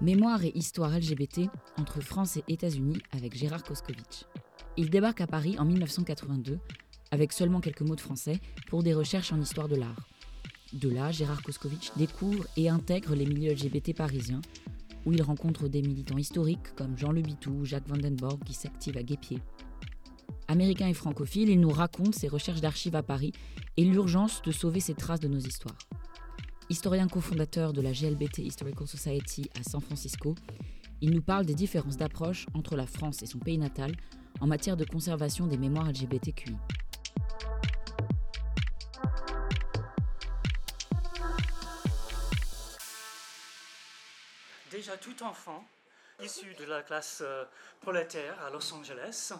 Mémoire et histoire LGBT entre France et États-Unis avec Gérard Koskovitch. Il débarque à Paris en 1982 avec seulement quelques mots de français pour des recherches en histoire de l'art. De là, Gérard Koskovitch découvre et intègre les milieux LGBT parisiens, où il rencontre des militants historiques comme Jean Le Bitou ou Jacques Vandenborg qui s'activent à Guépier. Américain et francophile, il nous raconte ses recherches d'archives à Paris et l'urgence de sauver ces traces de nos histoires. Historien cofondateur de la GLBT Historical Society à San Francisco, il nous parle des différences d'approche entre la France et son pays natal en matière de conservation des mémoires LGBTQI. Déjà tout enfant, issu de la classe euh, prolétaire à Los Angeles,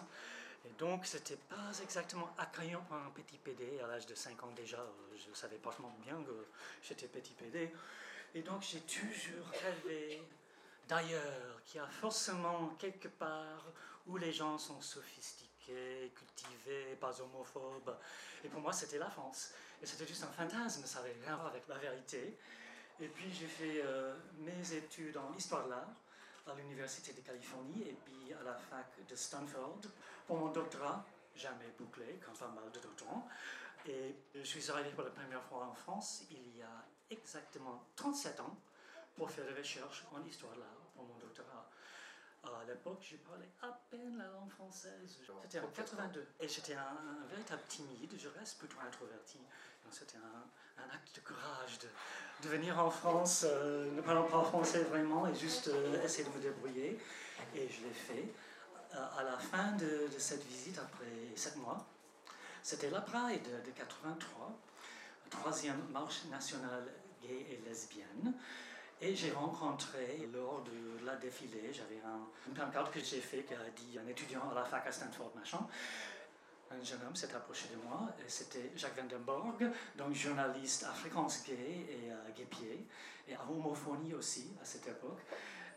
et donc, c'était pas exactement accueillant pour un petit PD. À l'âge de 5 ans déjà, je savais parfaitement bien que j'étais petit PD. Et donc, j'ai toujours rêvé d'ailleurs, qu'il y a forcément quelque part où les gens sont sophistiqués, cultivés, pas homophobes. Et pour moi, c'était la France. Et c'était juste un fantasme, ça n'avait rien à voir avec la vérité. Et puis, j'ai fait euh, mes études en histoire de l'art à l'Université de Californie et puis à la fac de Stanford pour mon doctorat, jamais bouclé, comme pas mal de doctorants. Et je suis arrivé pour la première fois en France il y a exactement 37 ans pour faire des recherches en histoire de l'art pour mon doctorat. À l'époque, je parlais à peine la langue française. C'était en 82. Et j'étais un, véritable timide. Je reste plutôt introverti. C'était un, acte de courage de, venir en France, euh, ne parlant pas français vraiment, et juste euh, essayer de me débrouiller. Et je l'ai fait. Euh, à la fin de, cette visite, après sept mois, c'était la Pride de, de 83, troisième marche nationale gay et lesbienne. Et j'ai rencontré, lors de la défilée, j'avais un, un pancarte que j'ai fait qui a dit un étudiant à la fac à Stanford. Un jeune homme s'est approché de moi, et c'était Jacques Vandenborg, donc journaliste à Fréquence Gay et à Guépier, et à Homophonie aussi à cette époque,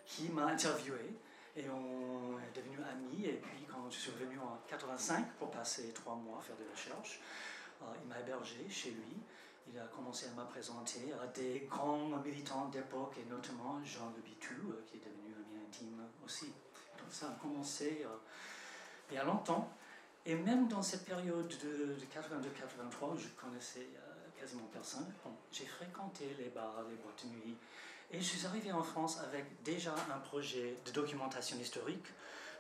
qui m'a interviewé. Et on est devenus amis. Et puis, quand je suis revenu en 85 pour passer trois mois à faire des recherches, euh, il m'a hébergé chez lui. Il a commencé à me présenter à des grands militants d'époque, et notamment Jean Le Bitou, euh, qui est devenu ami intime aussi. Donc ça a commencé euh, il y a longtemps. Et même dans cette période de, 82-83, je connaissais quasiment personne. j'ai fréquenté les bars, les boîtes de nuit. Et je suis arrivé en France avec déjà un projet de documentation historique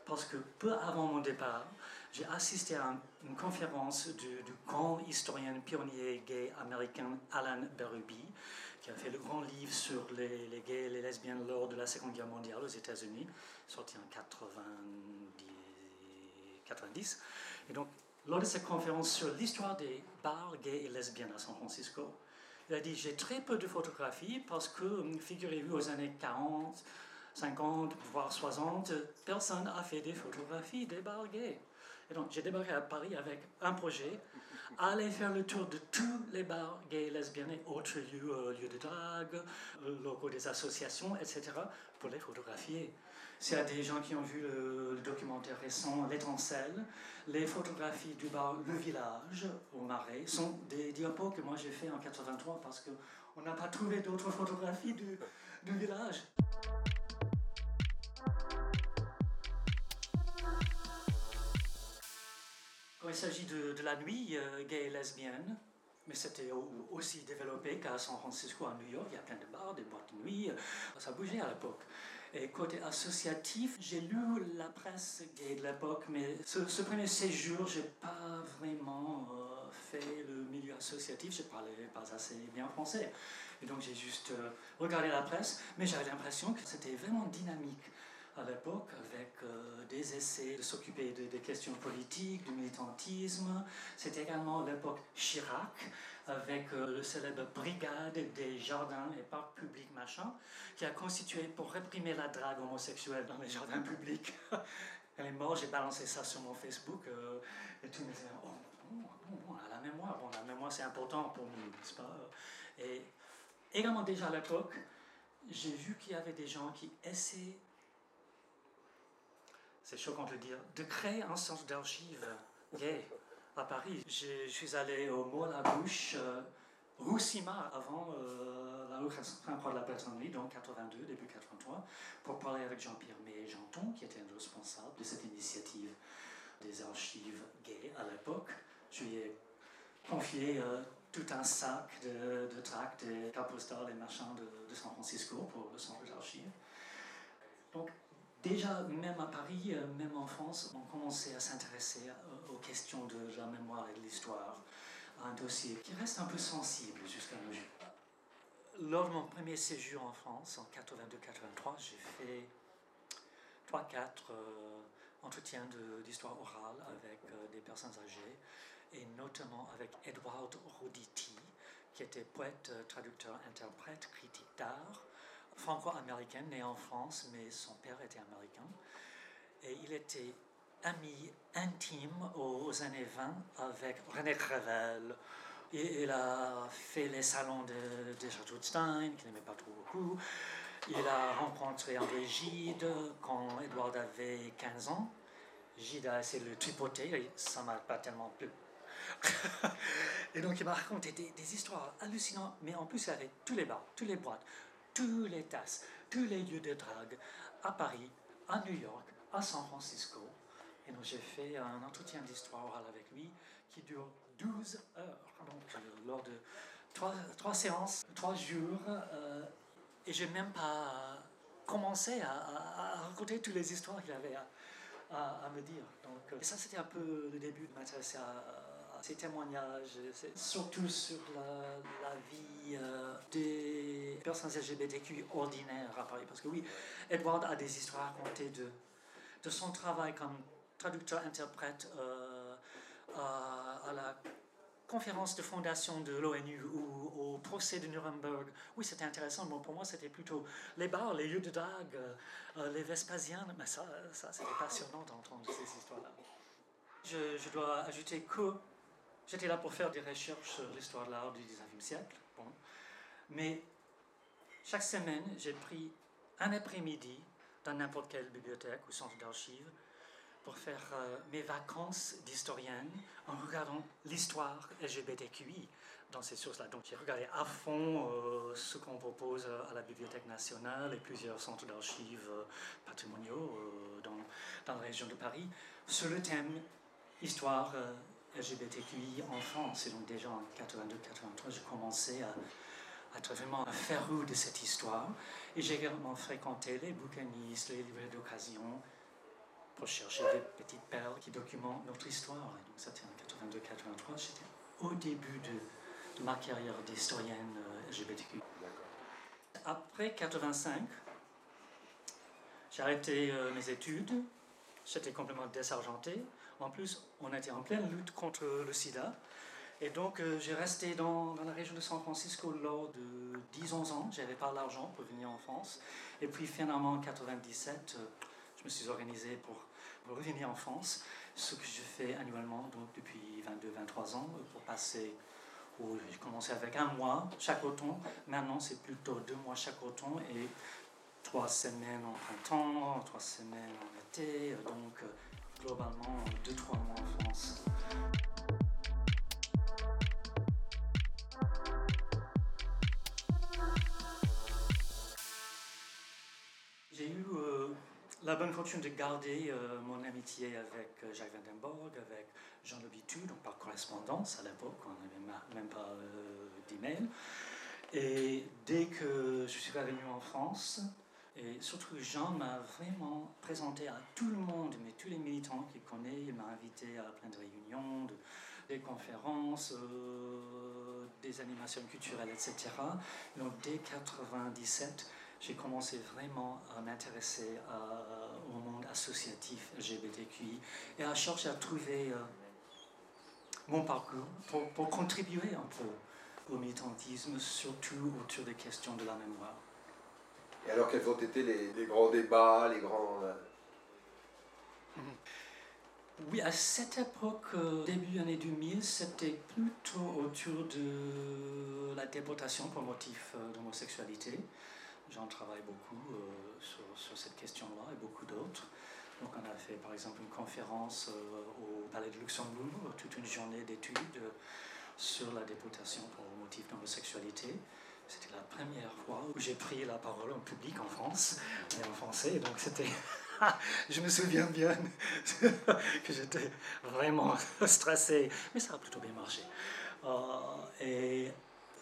parce que peu avant mon départ, j'ai assisté à une conférence du, grand historien pionnier gay américain Alan Berube, qui a fait le grand livre sur les, gays et les lesbiennes lors de la Seconde Guerre mondiale aux États-Unis, sorti en 90, 90. Et donc, lors de cette conférence sur l'histoire des bars gays et lesbiennes à San Francisco, il a dit J'ai très peu de photographies parce que, figurez-vous, aux années 40, 50, voire 60, personne n'a fait des photographies gays. Et donc, j'ai débarqué à Paris avec un projet, aller faire le tour de tous les bars gays, lesbiennes et autres lieux, euh, de drague, euh, locaux des associations, etc., pour les photographier. Y a des gens qui ont vu le, documentaire récent L'étincelle, les photographies du bar Le Village au Marais sont des diapos que moi j'ai fait en 83 parce qu'on n'a pas trouvé d'autres photographies du, du village. Quand il s'agit de, la nuit euh, gay et lesbienne, mais c'était aussi développé qu'à San Francisco, à New York, il y a plein de bars, des boîtes de nuit, euh, ça bougeait à l'époque. Et côté associatif, j'ai lu la presse gay de l'époque, mais ce, premier séjour, j'ai pas vraiment euh, fait le milieu associatif, je parlais pas assez bien français. Et donc j'ai juste regardé la presse, mais j'avais l'impression que c'était vraiment dynamique à l'époque avec euh, des essais de s'occuper des questions politiques, du militantisme. C'était également l'époque Chirac avec euh, le célèbre Brigade des jardins et parcs publics machin, qui a constitué pour réprimer la drague homosexuelle dans les jardins publics. Elle est morte, j'ai balancé ça sur mon Facebook euh, et tout le monde Oh, bon, bon, bon, la mémoire, bon, la mémoire c'est important pour nous, n'est-ce pas? Et également déjà à l'époque, j'ai vu qu'il y avait des gens qui essaient c'est choquant de le dire, de créer un centre d'archives gay à Paris. Je, suis allé au mot la bouche, euh, Roussima, avant euh, la rue de la Bretonnerie, donc 82, début 83, pour parler avec Jean-Pierre May-Janton, qui était un responsable de cette initiative des archives gays à l'époque. Je lui ai confié euh, tout un sac de, de tracts, des cartes postales et machins de, de San Francisco pour le centre d'archives. Donc, déjà, même à Paris, euh, même en France, on commençait à s'intéresser euh, aux questions de la mémoire et de l'histoire. Un dossier qui reste un peu sensible jusqu'à nos jours. Lors de mon premier séjour en France, en 82-83, j'ai fait 3-4 entretiens d'histoire orale avec des personnes âgées et notamment avec Edward Roditi, qui était poète, traducteur, interprète, critique d'art, franco-américain, né en France, mais son père était américain. Et il était ami intime aux années 20 avec René Crevel. Il a fait les salons de, de Château Stein, qu'il n'aimait pas trop beaucoup. Il a rencontré André Gide quand Edward avait 15 ans. Gide a essayé de le tripoter, ça m'a pas tellement plu et donc il m'a raconté des, histoires hallucinantes, mais en plus il avait tous les bars, tous les boîtes, tous les tasses, tous les lieux de drague à Paris, à New York, à San Francisco. Et donc j'ai fait un entretien d'histoire orale avec lui qui dure 12 heures, donc euh, lors de trois, séances, trois jours. Euh, et j'ai même pas commencé à, raconter toutes les histoires qu'il avait à, à, me dire. Donc, euh, et ça, c'était un peu le début de m'intéresser à, ces témoignages, surtout sur la, vie euh, des personnes LGBTQ ordinaires à Paris. Parce que oui, Edward a des histoires à raconter de, de son travail comme traducteur-interprète euh, à, la conférence de fondation de l'ONU ou au procès de Nuremberg. Oui, c'était intéressant. Bon, pour moi, c'était plutôt les bars, les lieux de drague, euh, les Vespasiens. Mais ça, ça c'était passionnant d'entendre ces histoires-là. Je, dois ajouter que J'étais là pour faire des recherches sur l'histoire de l'art du 19e siècle. Bon. Mais chaque semaine, j'ai pris un après-midi dans n'importe quelle bibliothèque ou centre d'archives pour faire euh, mes vacances d'historienne en regardant l'histoire LGBTQI dans ces sources-là. Donc j'ai regardé à fond euh, ce qu'on propose à la Bibliothèque nationale et plusieurs centres d'archives euh, patrimoniaux dans, dans la région de Paris sur le thème histoire LGBTQI en France. Et donc déjà en 82-83, j'ai commencé à, être vraiment un féru de cette histoire. Et j'ai également fréquenté les bouquinistes, les librairies d'occasion pour chercher des petites perles qui documentent notre histoire. Et donc c'était en 82-83, j'étais au début de, ma carrière d'historienne euh, LGBTQ. Après 85, j'ai arrêté euh, mes études, j'étais complètement désargenté. En plus, on était en pleine lutte contre le sida. Et donc, euh, j'ai resté dans, dans, la région de San Francisco lors de 10-11 ans. Je n'avais pas l'argent pour venir en France. Et puis, finalement, en 97, euh, je me suis organisé pour, revenir en France, ce que je fais annuellement donc, depuis 22-23 ans, pour passer j'ai commencé avec un mois chaque automne. Maintenant, c'est plutôt deux mois chaque automne et trois semaines en printemps, trois semaines en été. Donc, euh, globalement 2-3 mois en France. J'ai eu euh, la bonne fortune de garder euh, mon amitié avec euh, Jacques Vandenborg, avec Jean Lobitu, donc par correspondance à l'époque, on n'avait même pas d'email. Et dès que je suis revenu en France, et surtout, Jean m'a vraiment présenté à tout le monde, mais tous les militants qu'il connaît. Il m'a invité à plein de réunions, des conférences, euh, des animations culturelles, etc. Donc, dès 1997, j'ai commencé vraiment à m'intéresser au monde associatif LGBTQI et à chercher à trouver euh, mon parcours pour, pour contribuer un peu au militantisme, surtout autour des questions de la mémoire. Et alors, quels ont été les, grands débats, les grands. Euh, oui, à cette époque, euh, début année 2000, c'était plutôt autour de la déportation pour motif euh, d'homosexualité. J'en travaille beaucoup sur, cette question-là et beaucoup d'autres. Donc on a fait par exemple une conférence au Palais de Luxembourg, toute une journée d'études sur la déportation pour motif d'homosexualité. C'était la première fois où j'ai pris la parole en public en France, et en français, donc c'était... je me souviens bien que j'étais vraiment stressé, mais ça a plutôt bien marché. Euh, et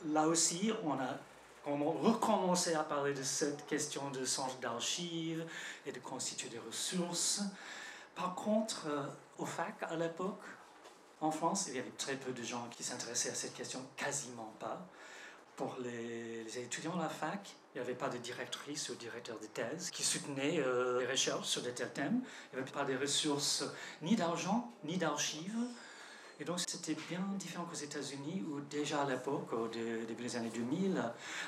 là aussi, on a recommencé à parler de cette question de sens d'archives et de constituer des ressources. Par contre, euh, au FAC, à l'époque, en France, il y avait très peu de gens qui s'intéressaient à cette question, quasiment pas. Pour les, étudiants à la fac, il n'y avait pas de directrice ou directeur de thèse qui soutenait euh, les recherches sur de tels thèmes. Il n'y avait pas de ressources ni d'argent, ni d'archives. Et donc c'était bien différent qu'aux États-Unis, où déjà à l'époque, au début des années 2000,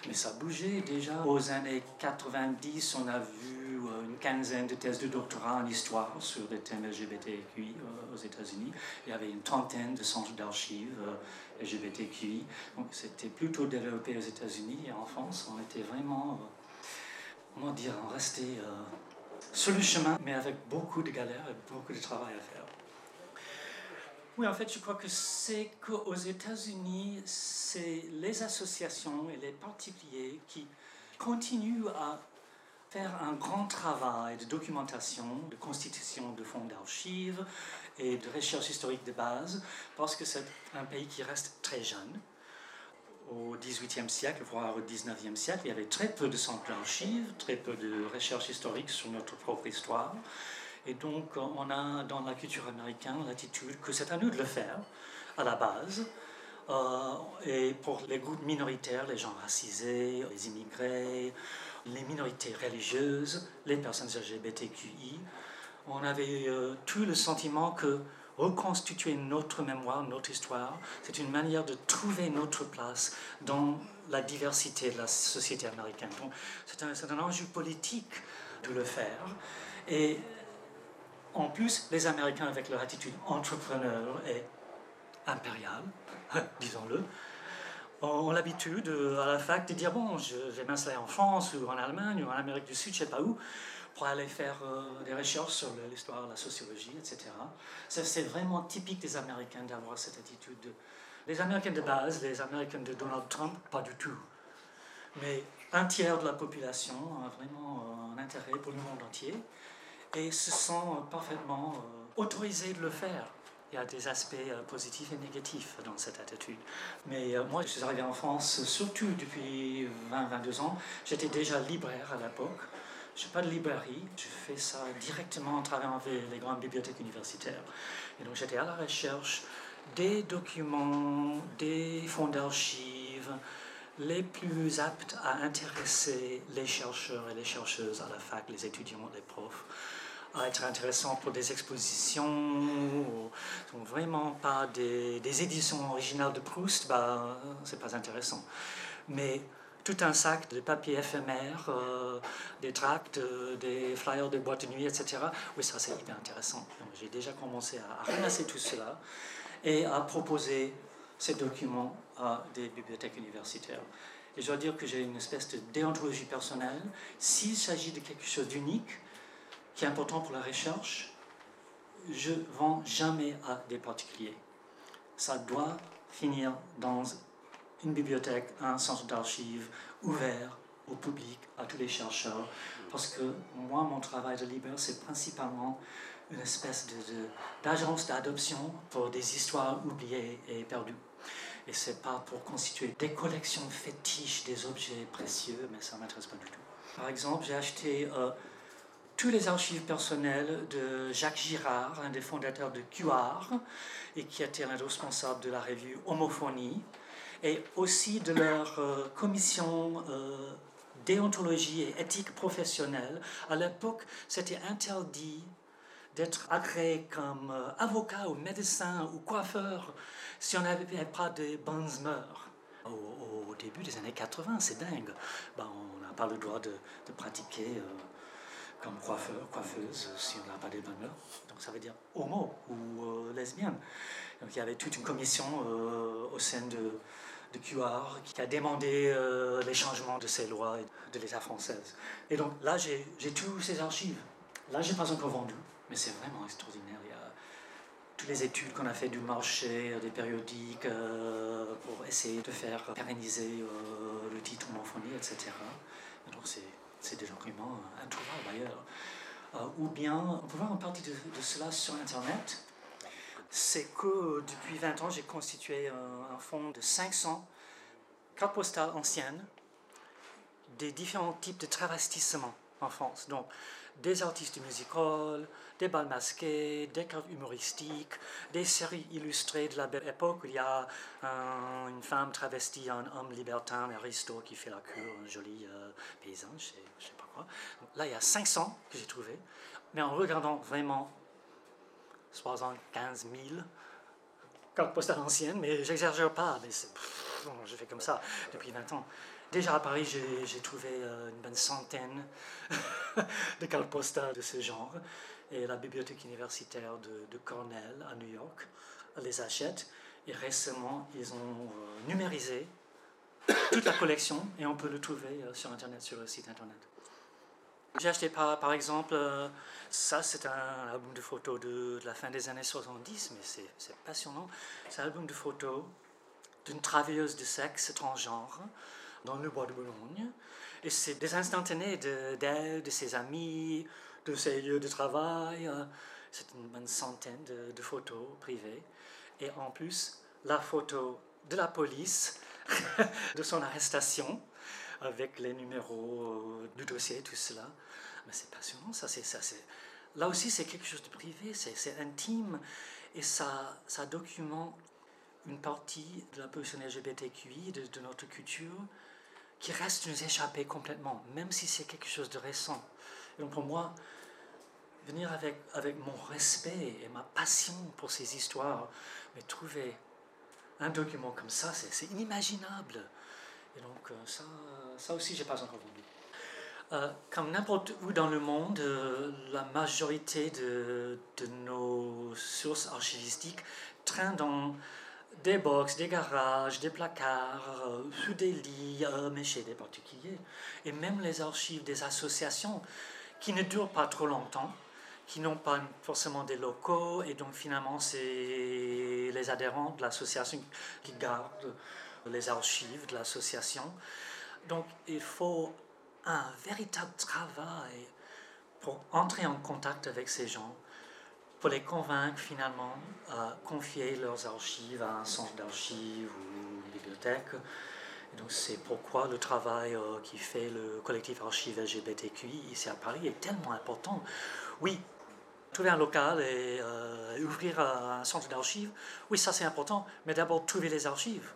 mais ça bougeait déjà. Aux années 90, on a vu euh, une quinzaine de thèses de doctorat en histoire sur des thèmes LGBTQI euh, aux États-Unis. Il y avait une trentaine de centres d'archives euh, LGBTQI. Donc c'était plutôt développé aux États-Unis et en France, on était vraiment, comment dire, on restait sur le chemin, mais avec beaucoup de galères et beaucoup de travail à faire. Oui, en fait, je crois que c'est qu'aux États-Unis, c'est les associations et les particuliers qui continuent à faire un grand travail de documentation, de constitution de fonds d'archives et de recherche historique de base, parce que c'est un pays qui reste très jeune. Au XVIIIe siècle, voire au XIXe siècle, il y avait très peu de centres d'archives, très peu de recherche historique sur notre propre histoire. Et donc, on a dans la culture américaine l'attitude que c'est à nous de le faire, à la base. Euh, et pour les groupes minoritaires, les gens racisés, les immigrés, les minorités religieuses, les personnes LGBTQI, on avait euh, tout le sentiment que reconstituer notre mémoire, notre histoire, c'est une manière de trouver notre place dans la diversité de la société américaine. Donc, c'est un, un enjeu politique de le faire. Et en plus, les Américains, avec leur attitude entrepreneur et impériale, disons-le, ont l'habitude euh, à la fac de dire bon, je vais m'installer en France ou en Allemagne ou en Amérique du Sud, je sais pas où, pour aller faire euh, des recherches sur l'histoire, la sociologie, etc. C'est vraiment typique des Américains d'avoir cette attitude. Les Américains de base, les Américains de Donald Trump, pas du tout. Mais un tiers de la population a vraiment euh, un intérêt pour le monde entier et se sent parfaitement euh, autorisé de le faire. Il y a des aspects euh, positifs et négatifs dans cette attitude. Mais euh, moi, je suis arrivé en France surtout depuis 20-22 ans. J'étais déjà libraire à l'époque. Je n'ai pas de librairie, je fais ça directement en travaillant avec les grandes bibliothèques universitaires. Et donc j'étais à la recherche des documents, des fonds d'archives, les plus aptes à intéresser les chercheurs et les chercheuses à la fac, les étudiants, les profs à être intéressant pour des expositions, vraiment pas des, éditions originales de Proust, bah, c'est pas intéressant. Mais tout un sac de papier éphémère, euh, des tracts, euh, des flyers de boîte de nuit, etc. Oui, ça c'est hyper intéressant. J'ai déjà commencé à, ramasser tout cela et à proposer ces documents à des bibliothèques universitaires. Et je dois dire que j'ai une espèce de déontologie personnelle. S'il s'agit de quelque chose d'unique, qui est important pour la recherche, je ne vends jamais à des particuliers. Ça doit finir dans une bibliothèque, un centre d'archives ouvert au public, à tous les chercheurs, parce que moi, mon travail de libraire, c'est principalement une espèce d'agence d'adoption pour des histoires oubliées et perdues. Et c'est pas pour constituer des collections fétiches des objets précieux, mais ça m'intéresse pas du tout. Par exemple, j'ai acheté euh, tous les archives personnelles de Jacques Girard, un des fondateurs de QR, et qui était un responsable de la revue Homophonie, et aussi de leur euh, commission euh, déontologie et éthique professionnelle. À l'époque, c'était interdit d'être agréé comme euh, avocat ou médecin ou coiffeur si on n'avait pas de bonnes mœurs. Au, début des années 80, c'est dingue. Ben, on n'a pas le droit de, de pratiquer comme coiffeur, coiffeuse, si on n'a pas des bonnes Donc ça veut dire homo ou euh, lesbienne. Donc il y avait toute une commission euh, au sein de, de, QR qui a demandé euh, les changements de ces lois de l'État française. Et donc là, j'ai tous ces archives. Là, je n'ai pas encore vendu, mais c'est vraiment extraordinaire. Il y a toutes les études qu'on a fait du marché, des périodiques, pour essayer de faire pérenniser le titre homophonie, etc. donc c'est des documents introuvables d'ailleurs. ou bien, on peut voir une partie de, cela sur Internet c'est que depuis 20 ans, j'ai constitué un, fonds de 500 cartes postales anciennes des différents types de travestissements en France. Donc, des artistes musicaux, des balles masqués, des cartes humoristiques, des séries illustrées de la belle époque où il y a une femme travestie en homme libertin, aristo, qui fait la cure, un joli euh, paysan, je sais, sais pas quoi. là, il y a 500 que j'ai trouvé, mais en regardant vraiment 75 000 cartes postales anciennes, mais j'exagère pas, mais je fais comme ça depuis 20 ans. Déjà à Paris, j'ai trouvé euh, une bonne centaine de cartes postales de ce genre, et la bibliothèque universitaire de, Cornell à New York les achète, et récemment, ils ont euh, numérisé toute la collection, et on peut le trouver euh, sur Internet, sur le site Internet. J'ai acheté par, par exemple, euh, ça c'est un album de photos de, la fin des années 70, mais c'est passionnant. C'est un album de photos d'une travailleuse de sexe transgenre dans le bois de Boulogne. Et c'est des instantanés d'elle, de, ses amis, de ses lieux de travail. Euh, c'est une bonne centaine de, de, photos privées. Et en plus, la photo de la police, de son arrestation avec les numéros euh, du dossier, tout cela. Mais c'est passionnant, ça, c'est, ça. Là aussi, c'est quelque chose de privé, c'est, intime, et ça, ça documente une partie de la position LGBTQI, de, de notre culture, qui reste nous échapper complètement, même si c'est quelque chose de récent. Et donc pour moi, venir avec, avec mon respect et ma passion pour ces histoires, mais trouver un document comme ça, c'est inimaginable. Et donc euh, ça, ça aussi, j'ai pas encore vu. Euh, comme n'importe où dans le monde, euh, la majorité de, de, nos sources archivistiques traînent dans des box, des garages, des placards, sous des lits, mais chez des particuliers. Et même les archives des associations qui ne durent pas trop longtemps, qui n'ont pas forcément des locaux, et donc finalement c'est les adhérents de l'association qui gardent les archives de l'association. Donc il faut un véritable travail pour entrer en contact avec ces gens, pour les convaincre finalement à confier leurs archives à un centre d'archives ou une bibliothèque. donc c'est pourquoi le travail euh, qui fait le collectif Archives LGBTQI ici à Paris est tellement important. Oui, trouver un local et euh, ouvrir un centre d'archives, oui ça c'est important, mais d'abord trouver les archives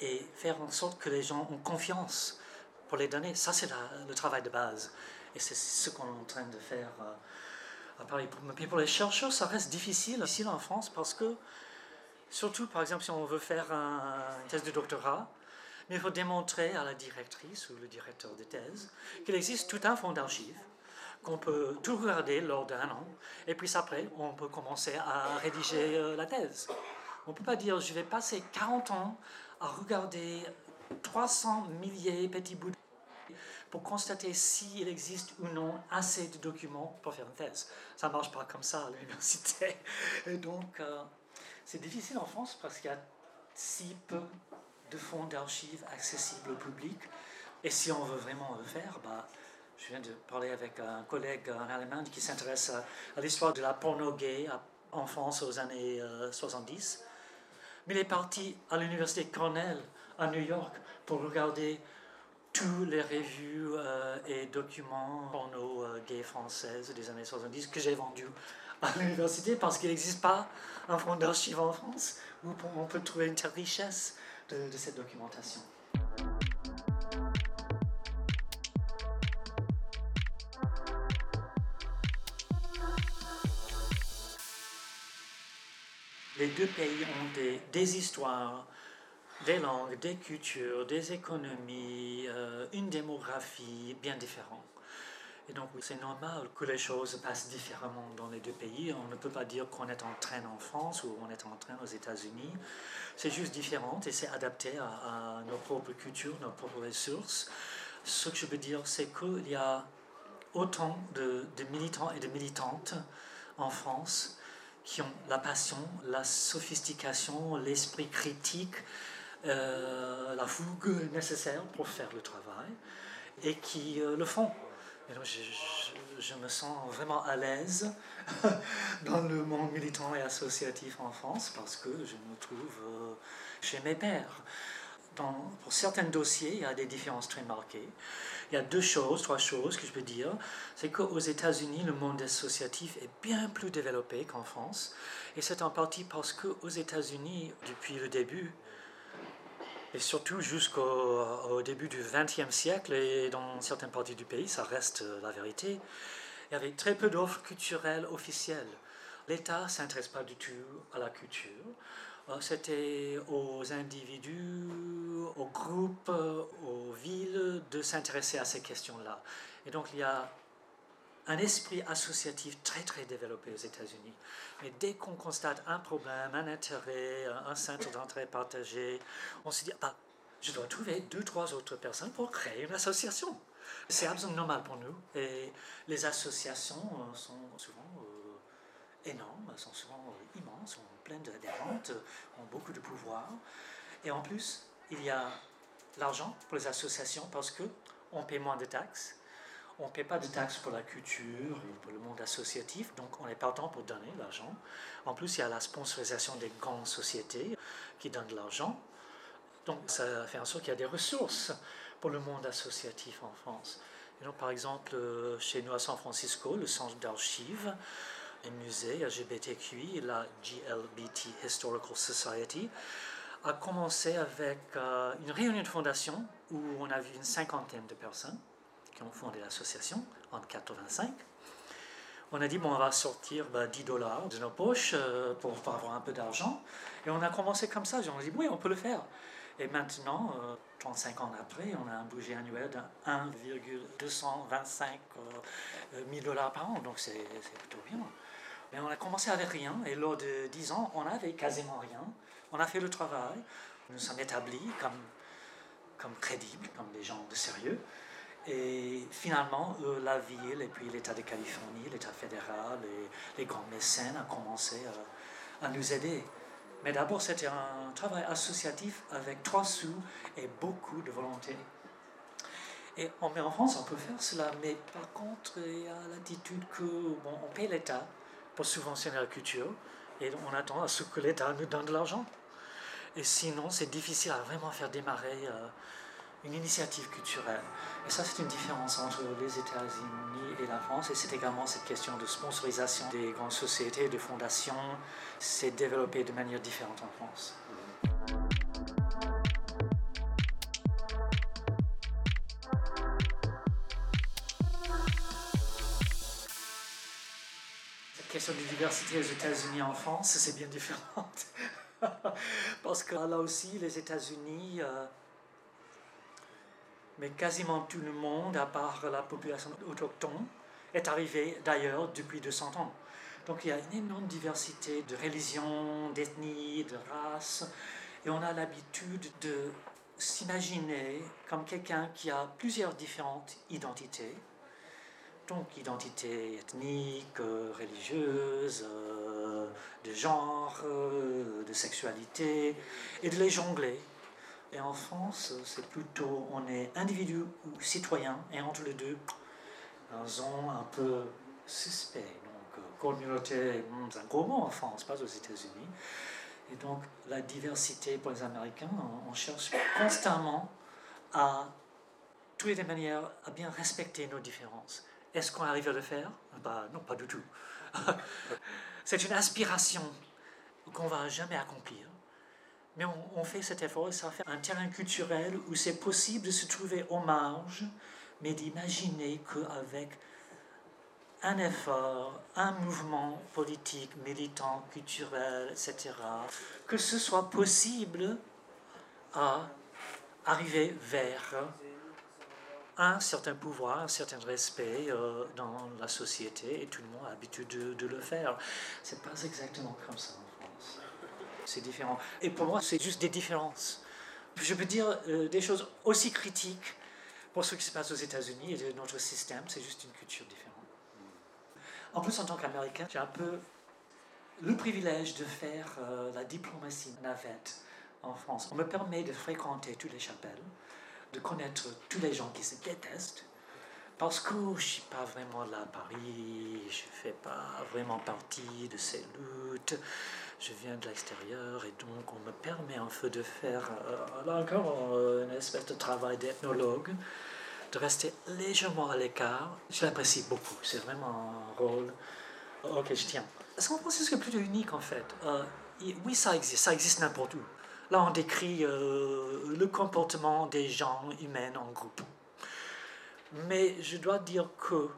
et faire en sorte que les gens ont confiance pour les donner. Ça, c'est le travail de base. Et c'est ce qu'on est en train de faire euh, à Paris. Mais pour les chercheurs, ça reste difficile, difficile en France parce que, surtout, par exemple, si on veut faire un, une thèse de doctorat, il faut démontrer à la directrice ou le directeur de thèse qu'il existe tout un fonds d'archives qu'on peut tout regarder lors d'un an, et puis après, on peut commencer à rédiger euh, la thèse. On ne peut pas dire, je vais passer 40 ans à regarder 300 milliers de petits bouts pour constater s'il existe ou non assez de documents pour faire une thèse. Ça ne marche pas comme ça à l'université. Et donc, euh, c'est difficile en France parce qu'il y a si peu de fonds d'archives accessibles au public. Et si on veut vraiment le faire, bah, je viens de parler avec un collègue en Allemagne qui s'intéresse à, l'histoire de la porno gay en France aux années 70. Euh, mais il est parti à l'université Cornell à New York pour regarder tous les revues euh, et documents porno euh, gays françaises des années 70 que j'ai vendus à l'université parce qu'il n'existe pas un fonds d'archives en France où on peut trouver une telle richesse de cette documentation. Les deux pays ont des, histoires, des langues, des cultures, des économies, euh, une démographie bien différente. Et donc c'est normal que les choses passent différemment dans les deux pays. On ne peut pas dire qu'on est en train en France ou on est en train aux États-Unis. C'est juste différent et c'est adapté à, nos propres cultures, nos propres ressources. Ce que je veux dire, c'est qu'il y a autant de militants et de militantes en France qui ont la passion, la sophistication, l'esprit critique, euh, la fougue nécessaire pour faire le travail et qui euh, le font. Et donc, je, je, me sens vraiment à l'aise dans le monde militant et associatif en France parce que je me trouve euh, chez mes pères. Pour certains dossiers, il y a des différences très marquées. Il y a deux choses, trois choses que je peux dire. C'est qu'aux États-Unis, le monde associatif est bien plus développé qu'en France. Et c'est en partie parce qu'aux États-Unis, depuis le début, et surtout jusqu'au début du XXe siècle, et dans certaines parties du pays, ça reste la vérité, il y avait très peu d'offres culturelles officielles. L'État ne s'intéresse pas du tout à la culture. Euh, c'était aux individus, aux groupes, aux villes de s'intéresser à ces questions-là. Et donc il y a un esprit associatif très très développé aux États-Unis. Mais dès qu'on constate un problème, un intérêt, un centre d'entrée partagé, on se dit, ah, je dois trouver deux, trois autres personnes pour créer une association. C'est absolument normal pour nous. Et les associations euh, sont souvent euh, énormes, sont souvent euh, immenses, pleines d'adhérentes, ont beaucoup de pouvoir. Et en plus, il y a l'argent pour les associations parce qu'on paie moins de taxes. On ne paie pas de taxes pour la culture ou pour le monde associatif, donc on est partant pour donner l'argent. En plus, il y a la sponsorisation des grandes sociétés qui donnent de l'argent. Donc ça fait en sorte qu'il y a des ressources pour le monde associatif en France. Et donc, par exemple, euh, chez nous à San Francisco, le centre d'archives et musée LGBTQI, la GLBT Historical Society, a commencé avec euh, une réunion de fondation où on a vu une cinquantaine de personnes qui ont fondé l'association en 85. On a dit, bon, on va sortir 10 bah, dollars de nos poches euh, pour, avoir un peu d'argent. Et on a commencé comme ça. On a dit, oui, on peut le faire. Et maintenant, 35 euh, ans après, on a un budget annuel de 1,225 000 dollars par an, donc c'est plutôt bien. Mais on a commencé avec rien, et lors de 10 ans, on n'avait quasiment rien. On a fait le travail, nous sommes établis comme, comme crédibles, comme des gens de sérieux. Et finalement, la ville, et puis l'État de Californie, l'État fédéral, les grands mécènes ont commencé à nous aider. Mais d'abord, c'était un travail associatif avec trois sous et beaucoup de volonté. Et en, France, on peut faire cela, mais par contre, il y a l'attitude que, bon, on paye l'État pour subventionner la culture, et on attend à ce que l'État nous donne de l'argent. Et sinon, c'est difficile à vraiment faire démarrer euh, une initiative culturelle. Et ça, c'est une différence entre les États-Unis et la France. Et c'est également cette question de sponsorisation des grandes sociétés, de fondations. C'est développé de manière différente en France. Question de diversité aux États-Unis et en France, c'est bien différent. Parce que là aussi, les États-Unis... Euh, mais quasiment tout le monde, à part la population autochtone, est arrivé d'ailleurs depuis 200 ans. Donc il y a une énorme diversité de religions, d'ethnies, de races, et on a l'habitude de s'imaginer comme quelqu'un qui a plusieurs différentes identités, donc identité ethnique, religieuse, euh, de genre, euh, de sexualité, et de les jongler et en France, c'est plutôt, on est individu ou citoyen, et entre les deux, un zone un peu suspect. Donc, euh, communauté, c'est un gros mot en France, pas aux États-Unis. Et donc, la diversité pour les Américains, on, cherche constamment à trouver des manières à bien respecter nos différences. Est-ce qu'on arrive à le faire? Bah, Non, pas du tout. c'est une aspiration qu'on ne va jamais accomplir. Mais on, fait cet effort et ça fait un terrain culturel où c'est possible de se trouver aux marges, mais d'imaginer qu'avec un effort, un mouvement politique, militant, culturel, etc., que ce soit possible à arriver vers un certain pouvoir, un certain respect euh, dans la société, et tout le monde a l'habitude de, le faire. C'est pas exactement comme ça c'est différent. Et pour moi, c'est juste des différences. Je peux dire euh, des choses aussi critiques pour ce qui se passe aux États-Unis et de notre système, c'est juste une culture différente. En plus, en tant qu'Américain, j'ai un peu le privilège de faire euh, la diplomatie navette en France. On me permet de fréquenter toutes les chapelles, de connaître tous les gens qui se détestent, parce que je ne suis pas vraiment là à Paris, je ne fais pas vraiment partie de ces luttes, je viens de l'extérieur et donc on me permet un peu de faire, euh, là encore, euh, une espèce de travail d'ethnologue, de rester légèrement à l'écart. Je l'apprécie beaucoup, c'est vraiment un rôle auquel je tiens. San Francisco est plutôt unique en fait. Euh, oui, ça existe, ça existe n'importe où. Là, on décrit le comportement des gens humains en groupe. Mais je dois dire que,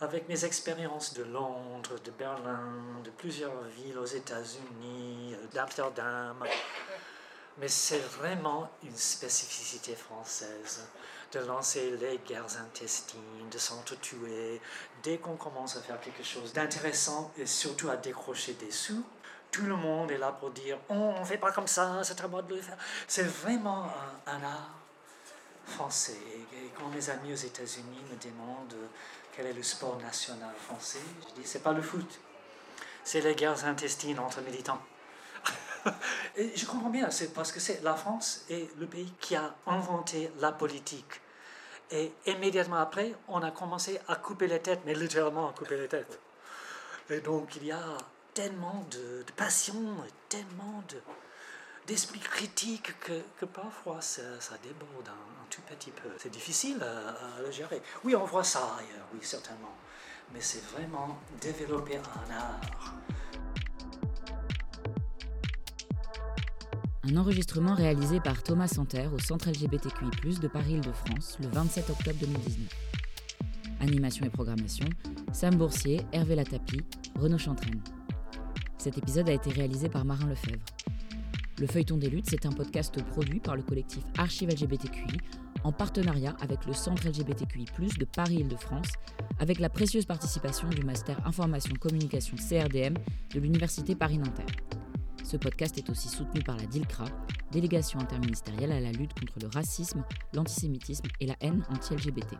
avec mes expériences de Londres, de Berlin, de plusieurs villes aux États-Unis, d'Amsterdam, mais c'est vraiment une spécificité française de lancer les guerres intestines, de s'entretuer. Dès qu'on commence à faire quelque chose d'intéressant et surtout à décrocher des sous, tout le monde est là pour dire on ne fait pas comme ça, c'est à moi de le faire. C'est vraiment un art français. Et quand mes amis aux États-Unis me demandent quel est le sport national français, je dis c'est pas le foot, c'est les guerres intestines entre militants. et je comprends bien, c'est parce que c'est la France est le pays qui a inventé la politique. Et immédiatement après, on a commencé à couper les têtes, mais littéralement à couper les têtes. Et donc il y a tellement de, passion, tellement de, d'esprit critique que, parfois ça, ça déborde un, tout petit peu. C'est difficile à, le gérer. Oui, on voit ça ailleurs, oui, certainement. Mais c'est vraiment développer un art. Un enregistrement réalisé par Thomas Santerre au Centre LGBTQI, de Paris-Île-de-France le 27 octobre 2019. Animation et programmation Sam Boursier, Hervé Latapi, Renaud Chantraine. Cet épisode a été réalisé par Marin Lefebvre. Le Feuilleton des luttes, c'est un podcast produit par le collectif Archive LGBTQI en partenariat avec le Centre LGBTQI, de Paris-Île-de-France, avec la précieuse participation du Master Information Communication CRDM de l'Université Paris-Nanterre. Ce podcast est aussi soutenu par la DILCRA, délégation interministérielle à la lutte contre le racisme, l'antisémitisme et la haine anti-LGBT.